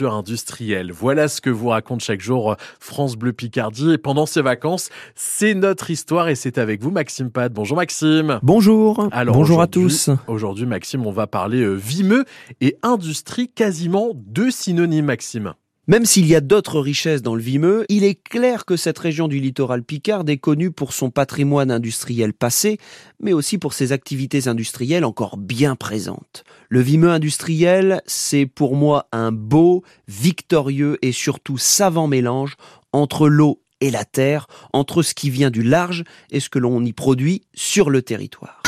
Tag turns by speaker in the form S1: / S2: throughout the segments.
S1: industrielle. Voilà ce que vous raconte chaque jour France Bleu Picardie. Et pendant ces vacances, c'est notre histoire et c'est avec vous Maxime Pad. Bonjour Maxime.
S2: Bonjour. Alors Bonjour à tous.
S1: Aujourd'hui Maxime, on va parler euh, vimeux et industrie, quasiment deux synonymes Maxime.
S2: Même s'il y a d'autres richesses dans le Vimeux, il est clair que cette région du littoral picard est connue pour son patrimoine industriel passé, mais aussi pour ses activités industrielles encore bien présentes. Le Vimeux industriel, c'est pour moi un beau, victorieux et surtout savant mélange entre l'eau et la terre, entre ce qui vient du large et ce que l'on y produit sur le territoire.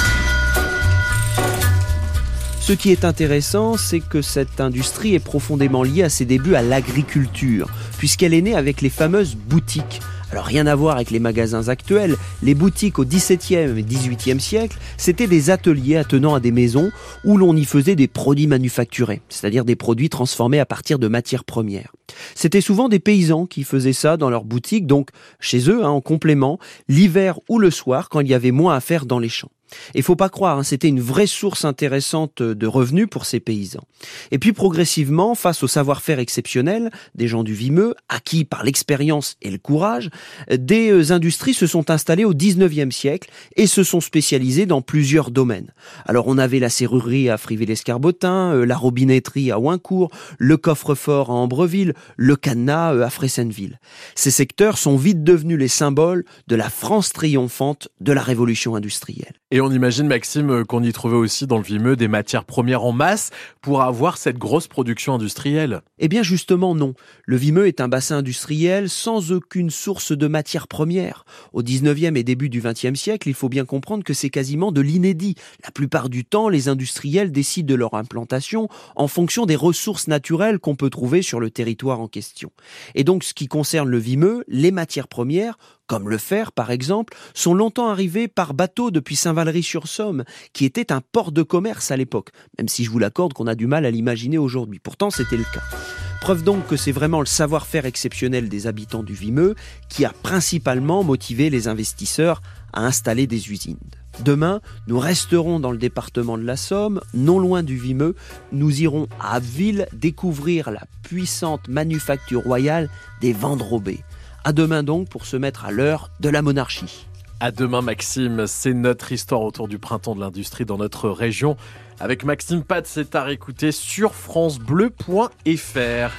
S2: Ce qui est intéressant, c'est que cette industrie est profondément liée à ses débuts à l'agriculture, puisqu'elle est née avec les fameuses boutiques. Alors rien à voir avec les magasins actuels, les boutiques au XVIIe et XVIIIe siècle, c'était des ateliers attenant à des maisons où l'on y faisait des produits manufacturés, c'est-à-dire des produits transformés à partir de matières premières. C'était souvent des paysans qui faisaient ça dans leurs boutiques, donc chez eux, hein, en complément, l'hiver ou le soir quand il y avait moins à faire dans les champs. Et faut pas croire, hein, c'était une vraie source intéressante de revenus pour ces paysans. Et puis progressivement, face au savoir-faire exceptionnel des gens du Vimeux, acquis par l'expérience et le courage, des euh, industries se sont installées au 19e siècle et se sont spécialisées dans plusieurs domaines. Alors on avait la serrurerie à Friville-Escarbotin, euh, la robinetterie à Oincourt, le coffre-fort à Ambreville, le cadenas euh, à Fressenville. Ces secteurs sont vite devenus les symboles de la France triomphante de la révolution industrielle.
S1: Et on imagine, Maxime, euh, qu'on y trouvait aussi dans le Vimeux des matières premières en masse pour avoir cette grosse production industrielle.
S2: Eh bien, justement, non. Le Vimeux est un bassin industriel sans aucune source de matières premières. Au 19e et début du 20e siècle, il faut bien comprendre que c'est quasiment de l'inédit. La plupart du temps, les industriels décident de leur implantation en fonction des ressources naturelles qu'on peut trouver sur le territoire en question. Et donc, ce qui concerne le Vimeux, les matières premières comme le fer par exemple, sont longtemps arrivés par bateau depuis Saint-Valery-sur-Somme, qui était un port de commerce à l'époque, même si je vous l'accorde qu'on a du mal à l'imaginer aujourd'hui. Pourtant, c'était le cas. Preuve donc que c'est vraiment le savoir-faire exceptionnel des habitants du Vimeux qui a principalement motivé les investisseurs à installer des usines. Demain, nous resterons dans le département de la Somme, non loin du Vimeux. Nous irons à Abbeville découvrir la puissante manufacture royale des Vendrobés. À demain donc pour se mettre à l'heure de la monarchie.
S1: À demain Maxime, c'est notre histoire autour du printemps de l'industrie dans notre région. Avec Maxime Pat, c'est à réécouter sur francebleu.fr.